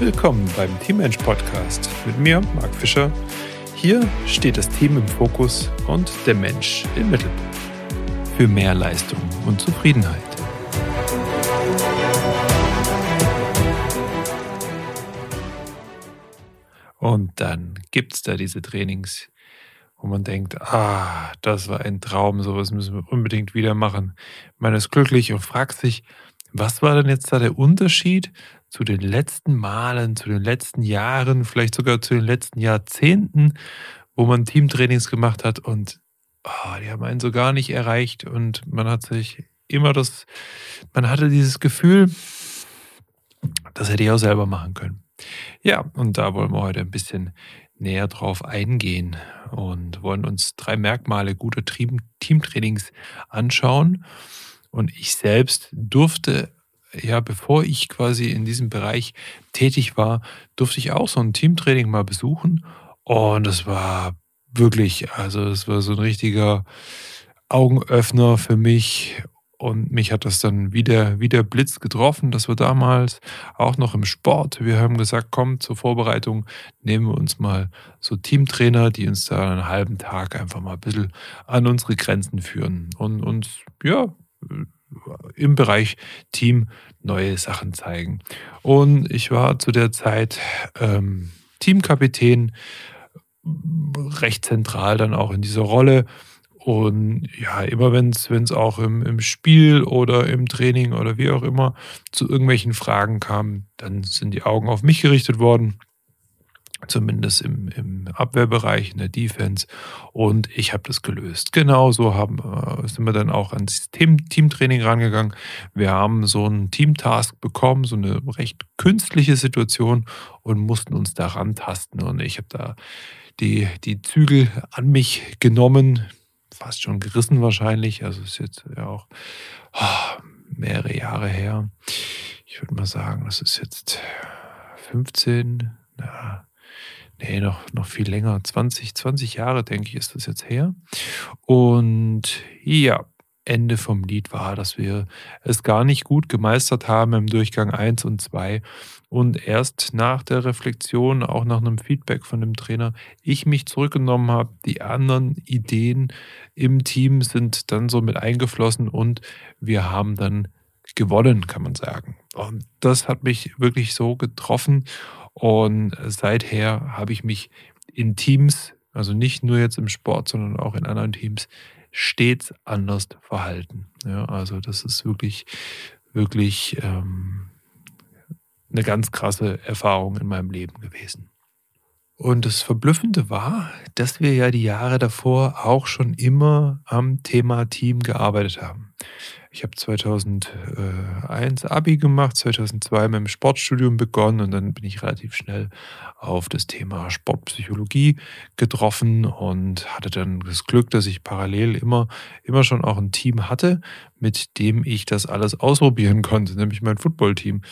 Willkommen beim Teammensch Podcast mit mir, Marc Fischer. Hier steht das Team im Fokus und der Mensch im Mittelpunkt. Für mehr Leistung und Zufriedenheit. Und dann gibt es da diese Trainings, wo man denkt, ah, das war ein Traum, sowas müssen wir unbedingt wieder machen. Man ist glücklich und fragt sich, was war denn jetzt da der Unterschied zu den letzten Malen, zu den letzten Jahren, vielleicht sogar zu den letzten Jahrzehnten, wo man Teamtrainings gemacht hat und oh, die haben einen so gar nicht erreicht und man hat sich immer das, man hatte dieses Gefühl, das hätte ich auch selber machen können. Ja, und da wollen wir heute ein bisschen näher drauf eingehen und wollen uns drei Merkmale guter Teamtrainings anschauen. Und ich selbst durfte ja, bevor ich quasi in diesem Bereich tätig war, durfte ich auch so ein Teamtraining mal besuchen. Und es war wirklich, also es war so ein richtiger Augenöffner für mich. Und mich hat das dann wieder, wieder Blitz getroffen. Das war damals auch noch im Sport. Wir haben gesagt, komm, zur Vorbereitung nehmen wir uns mal so Teamtrainer, die uns da einen halben Tag einfach mal ein bisschen an unsere Grenzen führen und uns, ja, im Bereich Team neue Sachen zeigen. Und ich war zu der Zeit ähm, Teamkapitän, recht zentral dann auch in dieser Rolle. Und ja, immer wenn es auch im, im Spiel oder im Training oder wie auch immer zu irgendwelchen Fragen kam, dann sind die Augen auf mich gerichtet worden zumindest im, im Abwehrbereich, in der Defense. Und ich habe das gelöst. Genauso haben, äh, sind wir dann auch ans Team, Teamtraining rangegangen. Wir haben so einen Teamtask bekommen, so eine recht künstliche Situation und mussten uns daran tasten. Und ich habe da die, die Zügel an mich genommen, fast schon gerissen wahrscheinlich. Also ist jetzt ja auch oh, mehrere Jahre her. Ich würde mal sagen, das ist jetzt 15, na, nee, noch, noch viel länger, 20, 20 Jahre, denke ich, ist das jetzt her. Und ja, Ende vom Lied war, dass wir es gar nicht gut gemeistert haben im Durchgang 1 und 2. Und erst nach der Reflexion, auch nach einem Feedback von dem Trainer, ich mich zurückgenommen habe. Die anderen Ideen im Team sind dann so mit eingeflossen und wir haben dann gewonnen, kann man sagen. Und das hat mich wirklich so getroffen. Und seither habe ich mich in Teams, also nicht nur jetzt im Sport, sondern auch in anderen Teams, stets anders verhalten. Ja, also das ist wirklich, wirklich ähm, eine ganz krasse Erfahrung in meinem Leben gewesen. Und das Verblüffende war, dass wir ja die Jahre davor auch schon immer am Thema Team gearbeitet haben. Ich habe 2001 Abi gemacht, 2002 mit dem Sportstudium begonnen und dann bin ich relativ schnell auf das Thema Sportpsychologie getroffen und hatte dann das Glück, dass ich parallel immer, immer schon auch ein Team hatte, mit dem ich das alles ausprobieren konnte, nämlich mein Footballteam.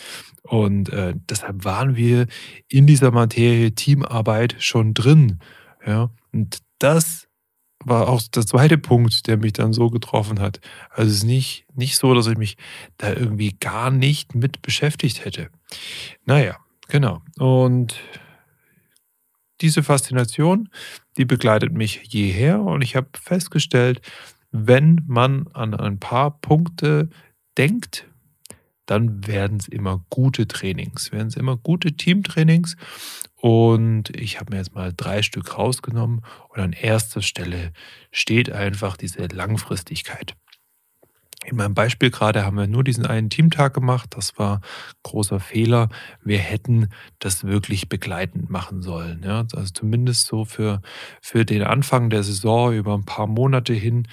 Und äh, deshalb waren wir in dieser Materie Teamarbeit schon drin. Ja, und das war auch der zweite Punkt, der mich dann so getroffen hat. Also es ist nicht, nicht so, dass ich mich da irgendwie gar nicht mit beschäftigt hätte. Naja, genau. Und diese Faszination, die begleitet mich jeher und ich habe festgestellt, wenn man an ein paar Punkte denkt, dann werden es immer gute Trainings, werden es immer gute Teamtrainings. Und ich habe mir jetzt mal drei Stück rausgenommen und an erster Stelle steht einfach diese Langfristigkeit. In meinem Beispiel gerade haben wir nur diesen einen Teamtag gemacht. Das war großer Fehler. Wir hätten das wirklich begleitend machen sollen. Ja? Also zumindest so für, für den Anfang der Saison über ein paar Monate hin,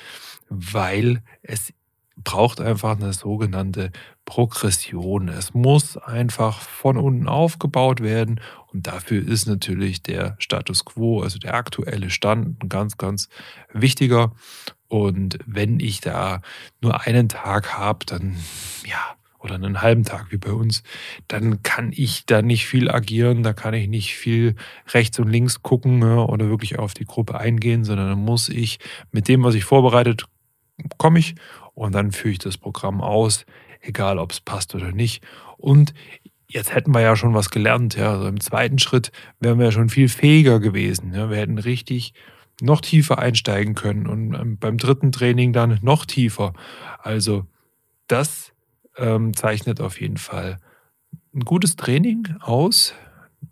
weil es braucht einfach eine sogenannte Progression. Es muss einfach von unten aufgebaut werden und dafür ist natürlich der Status quo, also der aktuelle Stand, ein ganz, ganz wichtiger. Und wenn ich da nur einen Tag habe, dann ja, oder einen halben Tag wie bei uns, dann kann ich da nicht viel agieren, da kann ich nicht viel rechts und links gucken ja, oder wirklich auf die Gruppe eingehen, sondern dann muss ich mit dem, was ich vorbereitet, komme ich und dann führe ich das Programm aus, egal ob es passt oder nicht. Und jetzt hätten wir ja schon was gelernt. Ja. Also im zweiten Schritt wären wir ja schon viel fähiger gewesen. Ja. Wir hätten richtig noch tiefer einsteigen können und ähm, beim dritten Training dann noch tiefer. Also das ähm, zeichnet auf jeden Fall ein gutes Training aus,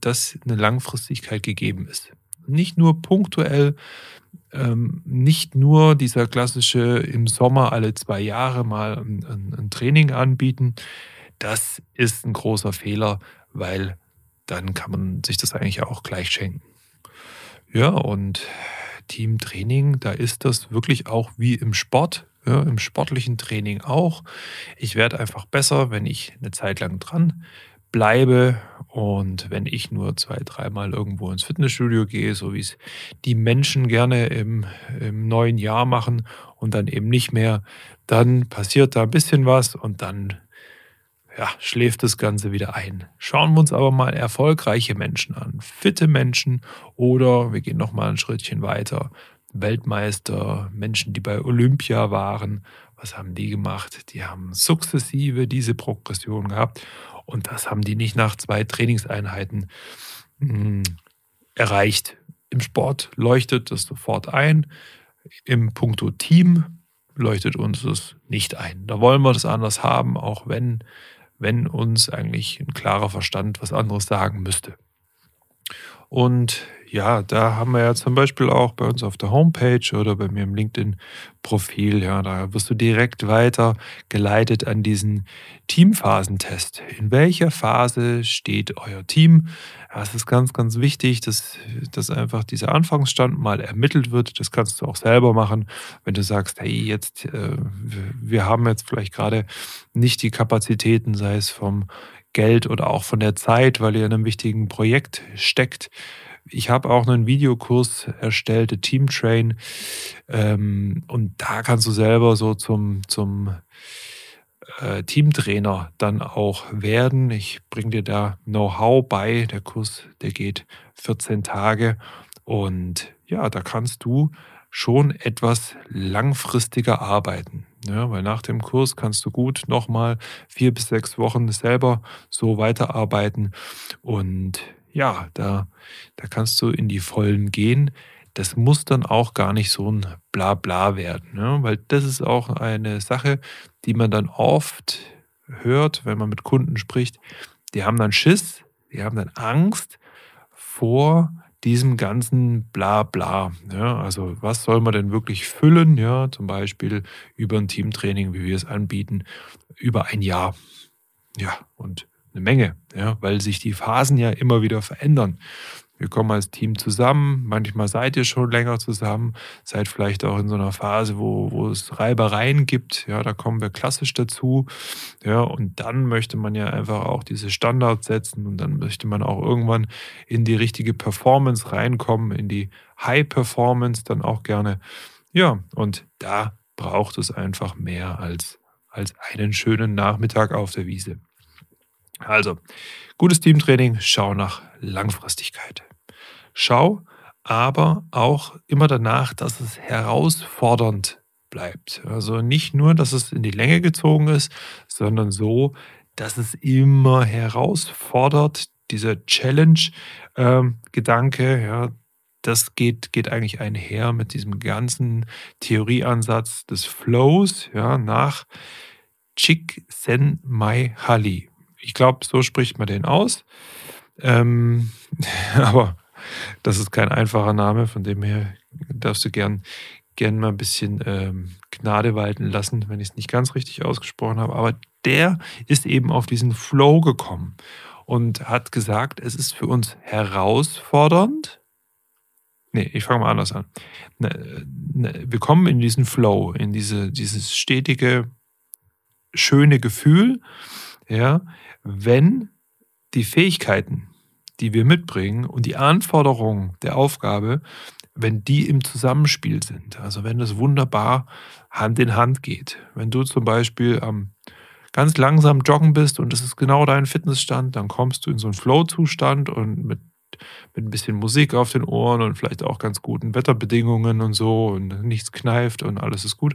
dass eine Langfristigkeit gegeben ist. Nicht nur punktuell, ähm, nicht nur dieser klassische im Sommer alle zwei Jahre mal ein, ein, ein Training anbieten. Das ist ein großer Fehler, weil dann kann man sich das eigentlich auch gleich schenken. Ja, und Teamtraining, da ist das wirklich auch wie im Sport, ja, im sportlichen Training auch. Ich werde einfach besser, wenn ich eine Zeit lang dran bleibe und wenn ich nur zwei, dreimal irgendwo ins Fitnessstudio gehe, so wie es die Menschen gerne im, im neuen Jahr machen und dann eben nicht mehr, dann passiert da ein bisschen was und dann ja, schläft das Ganze wieder ein. Schauen wir uns aber mal erfolgreiche Menschen an, fitte Menschen oder wir gehen noch mal ein Schrittchen weiter. Weltmeister, Menschen, die bei Olympia waren, was haben die gemacht? Die haben sukzessive diese Progression gehabt und das haben die nicht nach zwei Trainingseinheiten mh, hm, erreicht. Im Sport leuchtet das sofort ein. Im Punkto Team leuchtet uns das nicht ein. Da wollen wir das anders haben, auch wenn wenn uns eigentlich ein klarer Verstand was anderes sagen müsste. Und ja, da haben wir ja zum Beispiel auch bei uns auf der Homepage oder bei mir im LinkedIn-Profil, ja, da wirst du direkt weiter geleitet an diesen Teamphasentest. In welcher Phase steht euer Team? Es ist ganz, ganz wichtig, dass, dass einfach dieser Anfangsstand mal ermittelt wird. Das kannst du auch selber machen, wenn du sagst, hey, jetzt, äh, wir haben jetzt vielleicht gerade nicht die Kapazitäten, sei es vom Geld oder auch von der Zeit, weil ihr in einem wichtigen Projekt steckt. Ich habe auch einen Videokurs erstellt, Team Train. Ähm, und da kannst du selber so zum, zum äh, Teamtrainer dann auch werden. Ich bringe dir da Know-how bei. Der Kurs, der geht 14 Tage. Und ja, da kannst du schon etwas langfristiger arbeiten. Ja, weil nach dem Kurs kannst du gut nochmal vier bis sechs Wochen selber so weiterarbeiten. Und ja, da, da kannst du in die Vollen gehen. Das muss dann auch gar nicht so ein Blabla werden, ne? weil das ist auch eine Sache, die man dann oft hört, wenn man mit Kunden spricht. Die haben dann Schiss, die haben dann Angst vor diesem ganzen Blabla. Ja, also was soll man denn wirklich füllen? Ja, zum Beispiel über ein Teamtraining, wie wir es anbieten, über ein Jahr. Ja, und eine Menge, ja, weil sich die Phasen ja immer wieder verändern. Wir kommen als Team zusammen, manchmal seid ihr schon länger zusammen, seid vielleicht auch in so einer Phase, wo, wo es Reibereien gibt, ja, da kommen wir klassisch dazu, ja, und dann möchte man ja einfach auch diese Standards setzen und dann möchte man auch irgendwann in die richtige Performance reinkommen, in die High Performance dann auch gerne, ja, und da braucht es einfach mehr als, als einen schönen Nachmittag auf der Wiese. Also, gutes Teamtraining, schau nach Langfristigkeit. Schau aber auch immer danach, dass es herausfordernd bleibt. Also nicht nur, dass es in die Länge gezogen ist, sondern so, dass es immer herausfordert. Dieser Challenge-Gedanke, ähm, ja, das geht, geht eigentlich einher mit diesem ganzen Theorieansatz des Flows, ja, nach Csikszentmihalyi. Ich glaube, so spricht man den aus. Ähm, aber das ist kein einfacher Name, von dem her darfst du gern, gern mal ein bisschen ähm, Gnade walten lassen, wenn ich es nicht ganz richtig ausgesprochen habe. Aber der ist eben auf diesen Flow gekommen und hat gesagt, es ist für uns herausfordernd. Nee, ich fange mal anders an. Ne, ne, wir kommen in diesen Flow, in diese, dieses stetige, schöne Gefühl, ja, wenn die Fähigkeiten, die wir mitbringen und die Anforderungen der Aufgabe, wenn die im Zusammenspiel sind, also wenn das wunderbar Hand in Hand geht. Wenn du zum Beispiel ähm, ganz langsam joggen bist und das ist genau dein Fitnessstand, dann kommst du in so einen Flow-Zustand und mit, mit ein bisschen Musik auf den Ohren und vielleicht auch ganz guten Wetterbedingungen und so und nichts kneift und alles ist gut.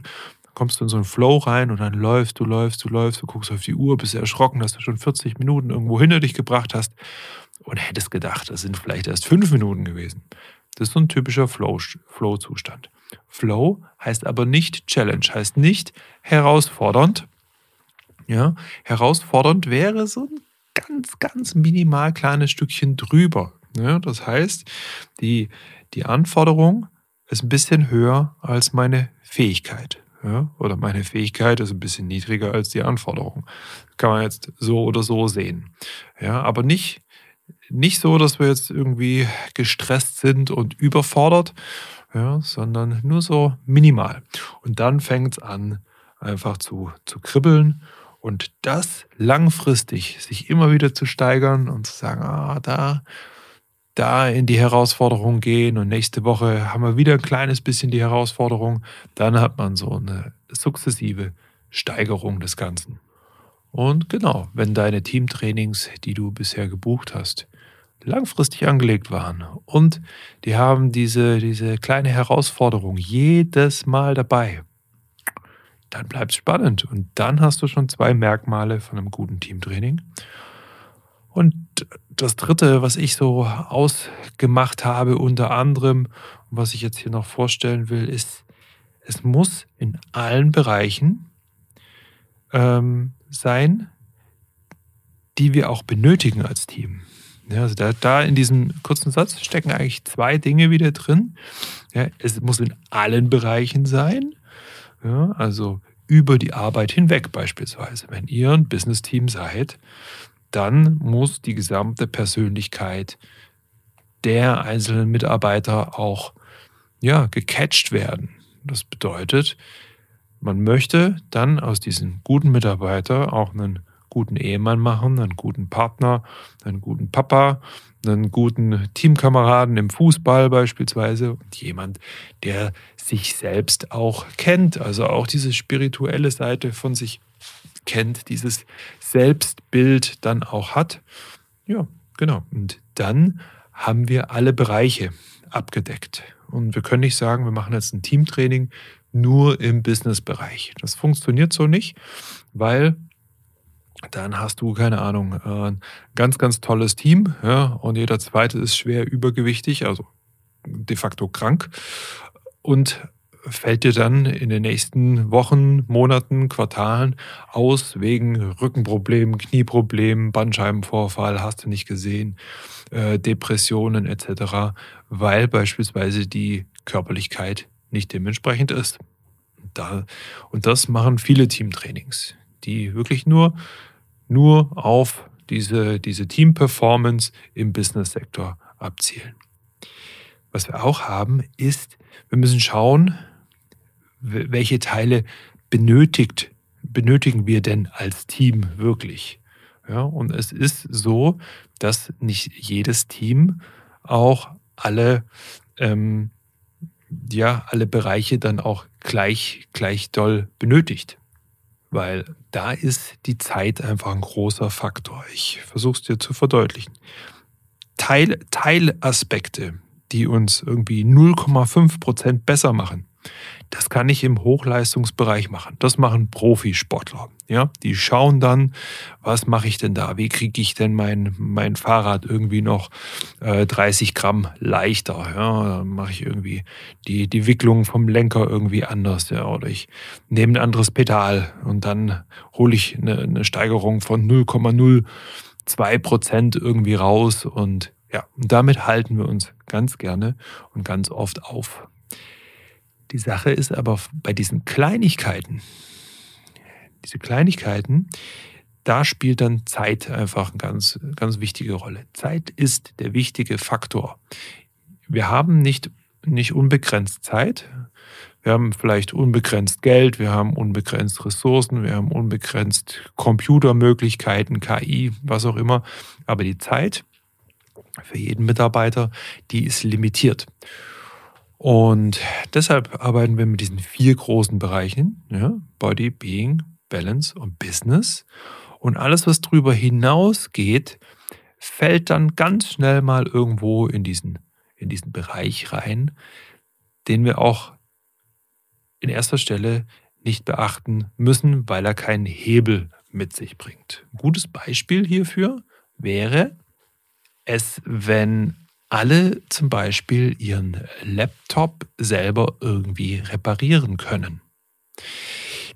Kommst du in so einen Flow rein und dann läufst du, läufst du, läufst, du guckst auf die Uhr, bist erschrocken, dass du schon 40 Minuten irgendwo hinter dich gebracht hast und hättest gedacht, das sind vielleicht erst fünf Minuten gewesen. Das ist so ein typischer Flow-Zustand. Flow heißt aber nicht Challenge, heißt nicht herausfordernd. Ja, herausfordernd wäre so ein ganz, ganz minimal kleines Stückchen drüber. Ja, das heißt, die, die Anforderung ist ein bisschen höher als meine Fähigkeit. Ja, oder meine Fähigkeit ist ein bisschen niedriger als die Anforderung. Kann man jetzt so oder so sehen. Ja, aber nicht, nicht so, dass wir jetzt irgendwie gestresst sind und überfordert, ja, sondern nur so minimal. Und dann fängt es an, einfach zu, zu kribbeln und das langfristig sich immer wieder zu steigern und zu sagen, ah, da, da in die Herausforderung gehen und nächste Woche haben wir wieder ein kleines bisschen die Herausforderung, dann hat man so eine sukzessive Steigerung des Ganzen. Und genau, wenn deine Teamtrainings, die du bisher gebucht hast, langfristig angelegt waren und die haben diese, diese kleine Herausforderung jedes Mal dabei, dann bleibt es spannend. Und dann hast du schon zwei Merkmale von einem guten Teamtraining. Und das dritte, was ich so ausgemacht habe, unter anderem, was ich jetzt hier noch vorstellen will, ist, es muss in allen Bereichen ähm, sein, die wir auch benötigen als Team. Ja, also da, da, in diesem kurzen Satz stecken eigentlich zwei Dinge wieder drin. Ja, es muss in allen Bereichen sein. Ja, also über die Arbeit hinweg beispielsweise. Wenn ihr ein Business-Team seid, dann muss die gesamte Persönlichkeit der einzelnen Mitarbeiter auch ja, gecatcht werden. Das bedeutet, man möchte dann aus diesem guten Mitarbeiter auch einen guten Ehemann machen, einen guten Partner, einen guten Papa, einen guten Teamkameraden im Fußball beispielsweise und jemand, der sich selbst auch kennt, also auch diese spirituelle Seite von sich kennt, dieses Selbstbild dann auch hat. Ja, genau. Und dann haben wir alle Bereiche abgedeckt. Und wir können nicht sagen, wir machen jetzt ein Teamtraining nur im Business-Bereich. Das funktioniert so nicht, weil dann hast du, keine Ahnung, äh, ein ganz, ganz tolles Team, ja, und jeder zweite ist schwer übergewichtig, also de facto krank und fällt dir dann in den nächsten Wochen, Monaten, Quartalen aus wegen Rückenproblemen, Knieproblemen, Bandscheibenvorfall, hast du nicht gesehen, äh, Depressionen etc., weil beispielsweise die Körperlichkeit nicht dementsprechend ist. Da, und das machen viele Teamtrainings, die wirklich nur nur auf diese, diese Team-Performance im Business-Sektor abzielen. Was wir auch haben, ist, wir müssen schauen, welche Teile benötigt, benötigen wir denn als Team wirklich. Ja, und es ist so, dass nicht jedes Team auch alle, ähm, ja, alle Bereiche dann auch gleich, gleich doll benötigt weil da ist die Zeit einfach ein großer Faktor. Ich versuche es dir zu verdeutlichen. Teil, Teilaspekte, die uns irgendwie 0,5 Prozent besser machen, das kann ich im Hochleistungsbereich machen. Das machen Profisportler. Ja, die schauen dann, was mache ich denn da? Wie kriege ich denn mein, mein Fahrrad irgendwie noch äh, 30 Gramm leichter? Ja, dann mache ich irgendwie die, die Wicklung vom Lenker irgendwie anders. Ja, oder ich nehme ein anderes Pedal und dann hole ich eine, eine Steigerung von 0,02 Prozent irgendwie raus und ja, und damit halten wir uns ganz gerne und ganz oft auf. Die Sache ist aber bei diesen Kleinigkeiten, diese Kleinigkeiten, da spielt dann Zeit einfach eine ganz, ganz wichtige Rolle. Zeit ist der wichtige Faktor. Wir haben nicht, nicht unbegrenzt Zeit. Wir haben vielleicht unbegrenzt Geld, wir haben unbegrenzt Ressourcen, wir haben unbegrenzt Computermöglichkeiten, KI, was auch immer. Aber die Zeit für jeden Mitarbeiter, die ist limitiert. Und deshalb arbeiten wir mit diesen vier großen Bereichen, ja, Body, Being, Balance und Business. Und alles, was darüber hinausgeht, fällt dann ganz schnell mal irgendwo in diesen, in diesen Bereich rein, den wir auch in erster Stelle nicht beachten müssen, weil er keinen Hebel mit sich bringt. Ein gutes Beispiel hierfür wäre es, wenn alle zum Beispiel ihren Laptop selber irgendwie reparieren können.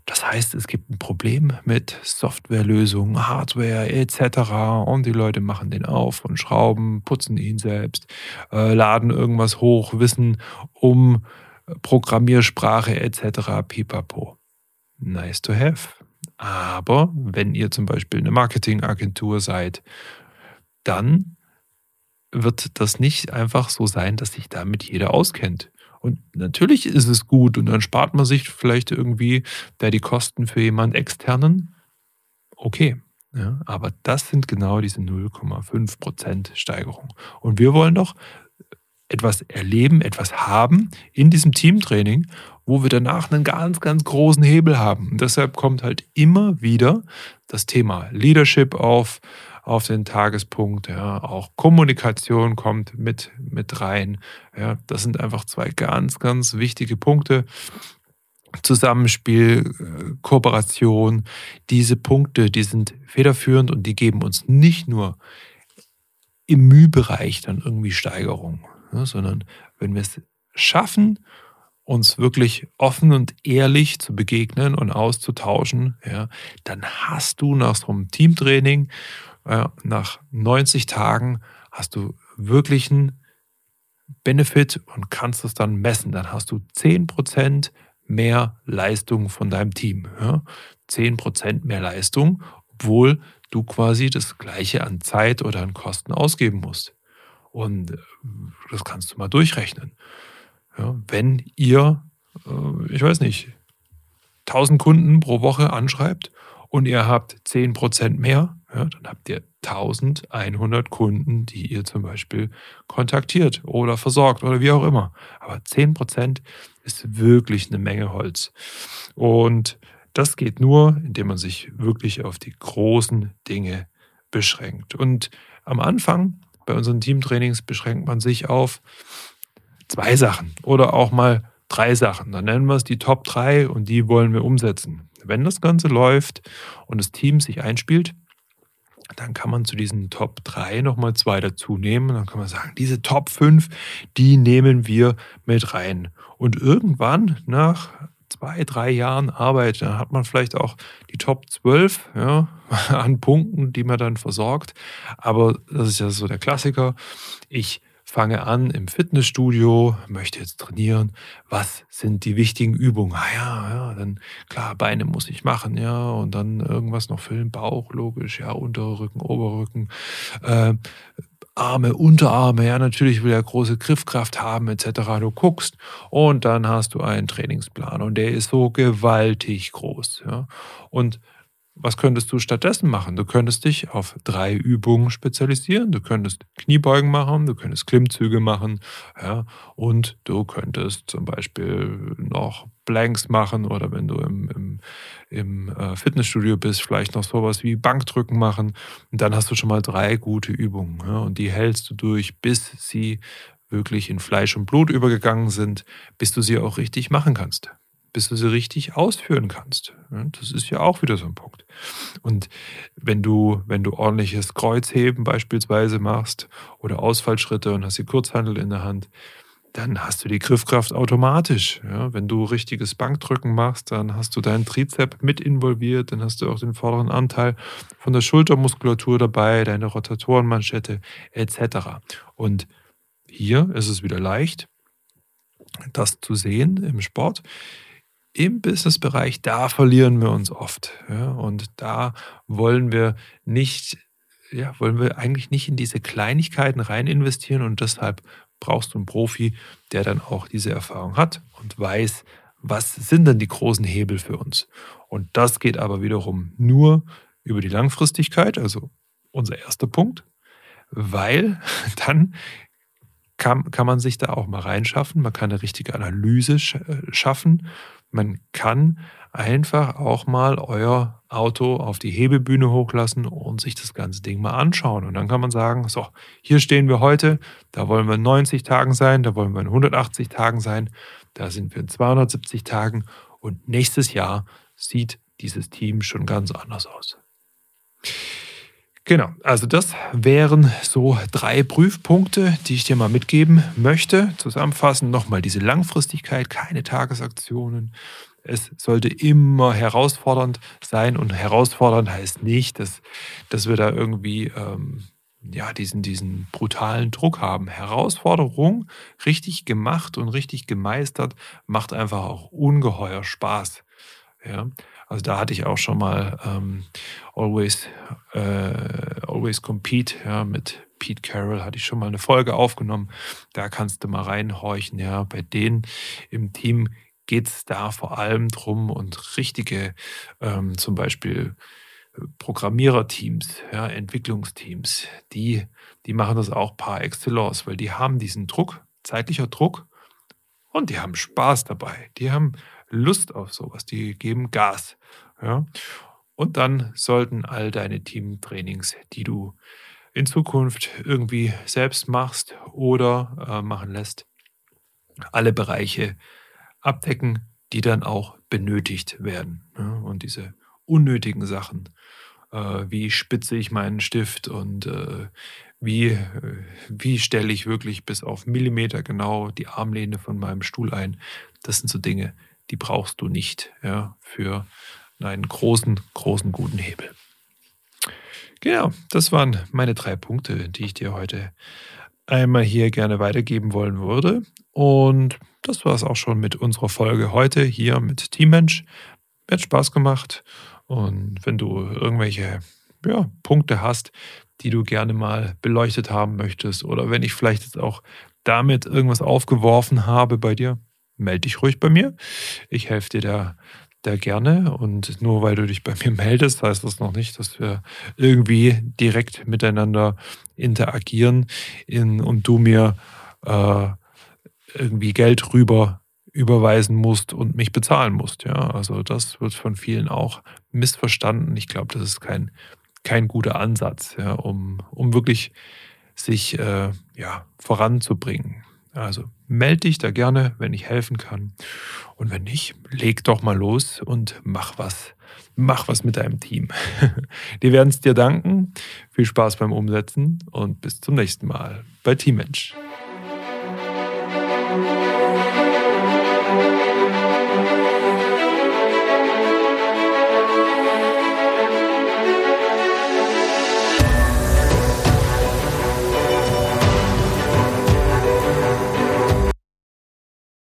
Das heißt, es gibt ein Problem mit Softwarelösungen, Hardware etc. Und die Leute machen den auf und schrauben, putzen ihn selbst, äh, laden irgendwas hoch, wissen um Programmiersprache etc. pipapo. Nice to have. Aber wenn ihr zum Beispiel eine Marketingagentur seid, dann wird das nicht einfach so sein, dass sich damit jeder auskennt. Und natürlich ist es gut und dann spart man sich vielleicht irgendwie da die Kosten für jemand externen. Okay, ja, aber das sind genau diese 0,5% Steigerung. Und wir wollen doch etwas erleben, etwas haben in diesem Teamtraining, wo wir danach einen ganz, ganz großen Hebel haben. Und deshalb kommt halt immer wieder das Thema Leadership auf, auf den Tagespunkt. Ja. Auch Kommunikation kommt mit, mit rein. Ja. Das sind einfach zwei ganz, ganz wichtige Punkte. Zusammenspiel, äh, Kooperation, diese Punkte, die sind federführend und die geben uns nicht nur im Mühbereich dann irgendwie Steigerung, ja, sondern wenn wir es schaffen, uns wirklich offen und ehrlich zu begegnen und auszutauschen, ja, dann hast du nach so einem Teamtraining nach 90 Tagen hast du wirklichen Benefit und kannst es dann messen. Dann hast du 10% mehr Leistung von deinem Team. Ja? 10% mehr Leistung, obwohl du quasi das gleiche an Zeit oder an Kosten ausgeben musst. Und äh, das kannst du mal durchrechnen. Wenn ihr, äh, ich weiß nicht, 1000 Kunden pro Woche anschreibt und ihr habt 10% mehr, ja, dann habt ihr 1100 Kunden, die ihr zum Beispiel kontaktiert oder versorgt oder wie auch immer. Aber 10% ist wirklich eine Menge Holz. Und das geht nur, indem man sich wirklich auf die großen Dinge beschränkt. Und am Anfang bei unseren Teamtrainings beschränkt man sich auf zwei Sachen oder auch mal drei Sachen. Dann nennen wir es die Top 3 und die wollen wir umsetzen. Wenn das Ganze läuft und das Team sich einspielt, dann kann man zu diesen Top 3 nochmal zwei dazu nehmen. Dann kann man sagen, diese Top 5, die nehmen wir mit rein. Und irgendwann nach zwei, drei Jahren Arbeit, dann hat man vielleicht auch die Top 12 ja, an Punkten, die man dann versorgt. Aber das ist ja so der Klassiker. Ich fange an im Fitnessstudio, möchte jetzt trainieren. Was sind die wichtigen Übungen? Ah ja, ja, dann klar, Beine muss ich machen, ja, und dann irgendwas noch für den Bauch, logisch, ja, Unterrücken, Oberrücken, äh, Arme, Unterarme, ja, natürlich will er große Griffkraft haben, etc. Du guckst und dann hast du einen Trainingsplan und der ist so gewaltig groß, ja. Und was könntest du stattdessen machen? Du könntest dich auf drei Übungen spezialisieren. Du könntest Kniebeugen machen, du könntest Klimmzüge machen, ja, und du könntest zum Beispiel noch Blanks machen oder wenn du im, im, im äh, Fitnessstudio bist, vielleicht noch sowas wie Bankdrücken machen. Und dann hast du schon mal drei gute Übungen. Ja, und die hältst du durch, bis sie wirklich in Fleisch und Blut übergegangen sind, bis du sie auch richtig machen kannst bis du sie richtig ausführen kannst. Das ist ja auch wieder so ein Punkt. Und wenn du, wenn du ordentliches Kreuzheben beispielsweise machst oder Ausfallschritte und hast die Kurzhandel in der Hand, dann hast du die Griffkraft automatisch. Ja, wenn du richtiges Bankdrücken machst, dann hast du deinen Trizep mit involviert, dann hast du auch den vorderen Anteil von der Schultermuskulatur dabei, deine Rotatorenmanschette etc. Und hier ist es wieder leicht, das zu sehen im Sport im Businessbereich, da verlieren wir uns oft. Ja, und da wollen wir nicht, ja, wollen wir eigentlich nicht in diese Kleinigkeiten rein investieren und deshalb brauchst du einen Profi, der dann auch diese Erfahrung hat und weiß, was sind denn die großen Hebel für uns. Und das geht aber wiederum nur über die Langfristigkeit, also unser erster Punkt, weil dann kann, kann man sich da auch mal reinschaffen, man kann eine richtige Analyse äh, schaffen man kann einfach auch mal euer Auto auf die Hebebühne hochlassen und sich das ganze Ding mal anschauen. Und dann kann man sagen, so, hier stehen wir heute, da wollen wir in 90 Tagen sein, da wollen wir in 180 Tagen sein, da sind wir in 270 Tagen Und nächstes Jahr sieht dieses Team schon ganz anders aus. Genau, also das wären so drei Prüfpunkte, die ich dir mal mitgeben möchte. Zusammenfassend nochmal diese Langfristigkeit, keine Tagesaktionen. Es sollte immer herausfordernd sein und herausfordernd heißt nicht, dass, dass wir da irgendwie ähm, ja, diesen, diesen brutalen Druck haben. Herausforderung, richtig gemacht und richtig gemeistert, macht einfach auch ungeheuer Spaß. Ja, also da hatte ich auch schon mal ähm, Always, äh, Always Compete ja, mit Pete Carroll, hatte ich schon mal eine Folge aufgenommen. Da kannst du mal reinhorchen. Ja, bei denen im Team geht es da vor allem drum und richtige, ähm, zum Beispiel Programmiererteams, ja, Entwicklungsteams, die, die machen das auch par excellence, weil die haben diesen Druck, zeitlicher Druck und die haben Spaß dabei. Die haben Lust auf sowas, die geben Gas. Ja? Und dann sollten all deine Teamtrainings, die du in Zukunft irgendwie selbst machst oder äh, machen lässt, alle Bereiche abdecken, die dann auch benötigt werden. Ja? Und diese unnötigen Sachen, äh, wie spitze ich meinen Stift und äh, wie, äh, wie stelle ich wirklich bis auf Millimeter genau die Armlehne von meinem Stuhl ein. Das sind so Dinge, die brauchst du nicht ja, für einen großen, großen, guten Hebel. Genau, das waren meine drei Punkte, die ich dir heute einmal hier gerne weitergeben wollen würde. Und das war es auch schon mit unserer Folge heute hier mit Teammensch. Mir hat Spaß gemacht. Und wenn du irgendwelche ja, Punkte hast, die du gerne mal beleuchtet haben möchtest, oder wenn ich vielleicht jetzt auch damit irgendwas aufgeworfen habe bei dir, melde dich ruhig bei mir. Ich helfe dir da, da gerne. Und nur weil du dich bei mir meldest, heißt das noch nicht, dass wir irgendwie direkt miteinander interagieren in, und du mir äh, irgendwie Geld rüber überweisen musst und mich bezahlen musst. Ja, also das wird von vielen auch missverstanden. Ich glaube, das ist kein, kein guter Ansatz, ja, um, um wirklich sich äh, ja, voranzubringen. Also melde dich da gerne, wenn ich helfen kann. Und wenn nicht, leg doch mal los und mach was. Mach was mit deinem Team. Die werden es dir danken. Viel Spaß beim Umsetzen und bis zum nächsten Mal bei Teammensch.